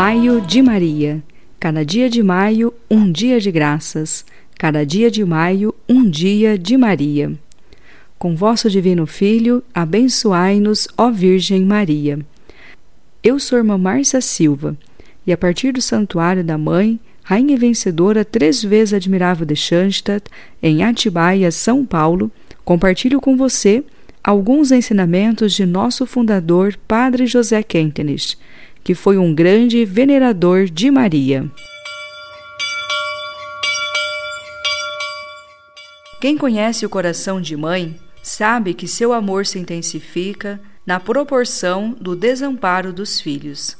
Maio de Maria. Cada dia de maio, um dia de graças. Cada dia de maio, um dia de Maria. Com vosso Divino Filho, abençoai-nos, ó Virgem Maria. Eu sou irmã Márcia Silva, e a partir do Santuário da Mãe, Rainha Vencedora, três vezes admirável de Schanstatt, em Atibaia, São Paulo, compartilho com você alguns ensinamentos de nosso fundador, Padre José Kentenich, que foi um grande venerador de Maria. Quem conhece o coração de mãe sabe que seu amor se intensifica na proporção do desamparo dos filhos.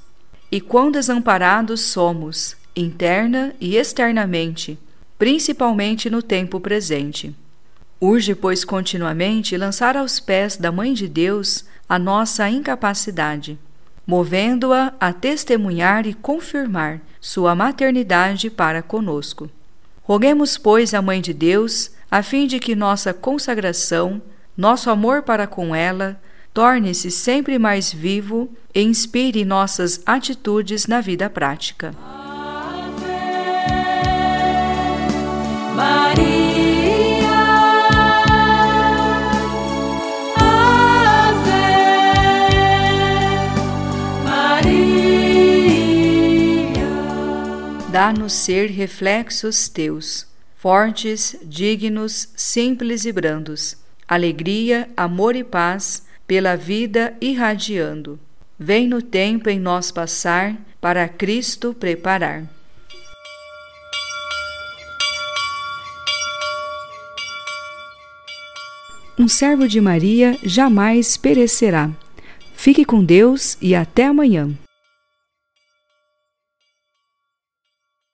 E quão desamparados somos, interna e externamente, principalmente no tempo presente. Urge, pois, continuamente lançar aos pés da Mãe de Deus a nossa incapacidade, movendo-a a testemunhar e confirmar sua maternidade para conosco. Roguemos, pois, à Mãe de Deus, a fim de que nossa consagração, nosso amor para com ela, torne-se sempre mais vivo e inspire nossas atitudes na vida prática. Dá-nos ser reflexos teus, fortes, dignos, simples e brandos, alegria, amor e paz, pela vida irradiando. Vem no tempo em nós passar, para Cristo preparar. Um servo de Maria jamais perecerá. Fique com Deus e até amanhã.